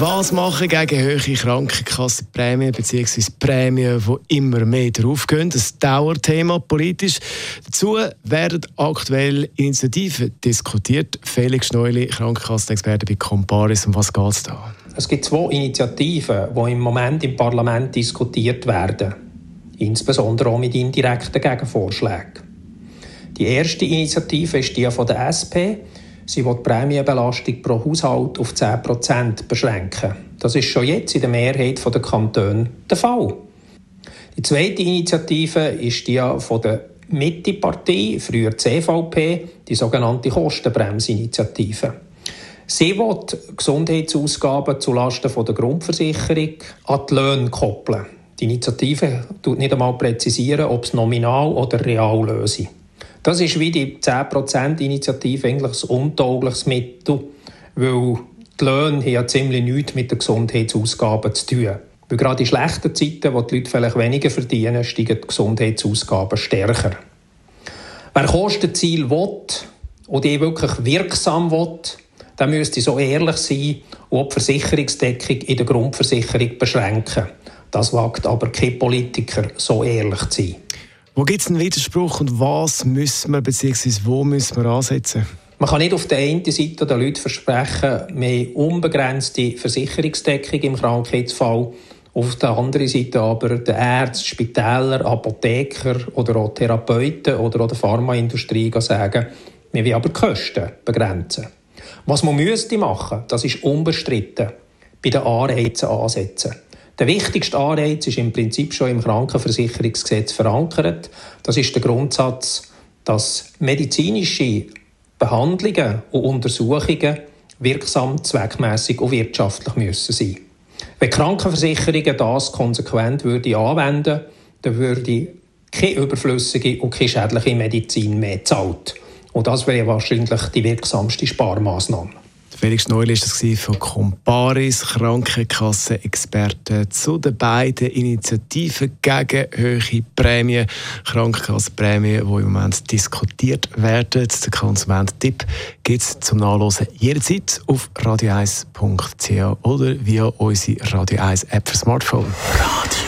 was machen gegen hohe Krankenkassenprämien bzw. Prämien, die immer mehr draufgehen? Das Dauerthema politisch. Dazu werden aktuell Initiativen diskutiert. Felix Schneuli, Krankenkassenexperte bei Comparis. Um was geht es da? Es gibt zwei Initiativen, die im Moment im Parlament diskutiert werden. Insbesondere auch mit indirekten Gegenvorschlägen. Die erste Initiative ist die von der SP. Sie will die Prämienbelastung pro Haushalt auf 10% beschränken. Das ist schon jetzt in der Mehrheit der Kantone der Fall. Die zweite Initiative ist die von der Mitte-Partei, früher CVP, die sogenannte Kostenbremsinitiative. Sie will Gesundheitsausgaben zulasten der Grundversicherung an die Löhne koppeln. Die Initiative tut nicht einmal präzisieren, ob es nominal oder real löse. Das ist wie die 10%-Initiative eigentlich ein untaugliches Mittel, weil die Löhne haben ja ziemlich nichts mit den Gesundheitsausgaben zu tun. Weil gerade in schlechten Zeiten, wo die Leute vielleicht weniger verdienen, steigen die Gesundheitsausgaben stärker. Wer Kostenziel will und die wirklich wirksam will, der müsste so ehrlich sein und die Versicherungsdeckung in der Grundversicherung beschränken. Das wagt aber kein Politiker, so ehrlich zu sein. Wo gibt es einen Widerspruch und was müssen wir bzw. wo müssen wir ansetzen? Man kann nicht auf der einen Seite den Leuten versprechen, mehr unbegrenzte Versicherungsdeckung im Krankheitsfall, auf der anderen Seite aber den Ärzten, Spitäler, Apotheker oder auch Therapeuten oder auch der Pharmaindustrie sagen, wir wollen aber die Kosten begrenzen. Was man müsste machen, das ist unbestritten, bei den Anreizen ansetzen. Der wichtigste Anreiz ist im Prinzip schon im Krankenversicherungsgesetz verankert. Das ist der Grundsatz, dass medizinische Behandlungen und Untersuchungen wirksam, zweckmäßig und wirtschaftlich müssen sein. Wenn Krankenversicherungen das konsequent würde anwenden, dann würde keine überflüssige und keine schädliche Medizin mehr zahlt. Und das wäre wahrscheinlich die wirksamste Sparmaßnahme. Felix Neul ist das von Comparis, Krankenkassen-Experten zu den beiden Initiativen gegen hohe Prämien, Krankenkassenprämien, die im Moment diskutiert werden. Der Konsument-Tipp gibt es zum Nachlesen jederzeit auf radio1.ch oder via unsere Radio 1 App für Smartphone. Radio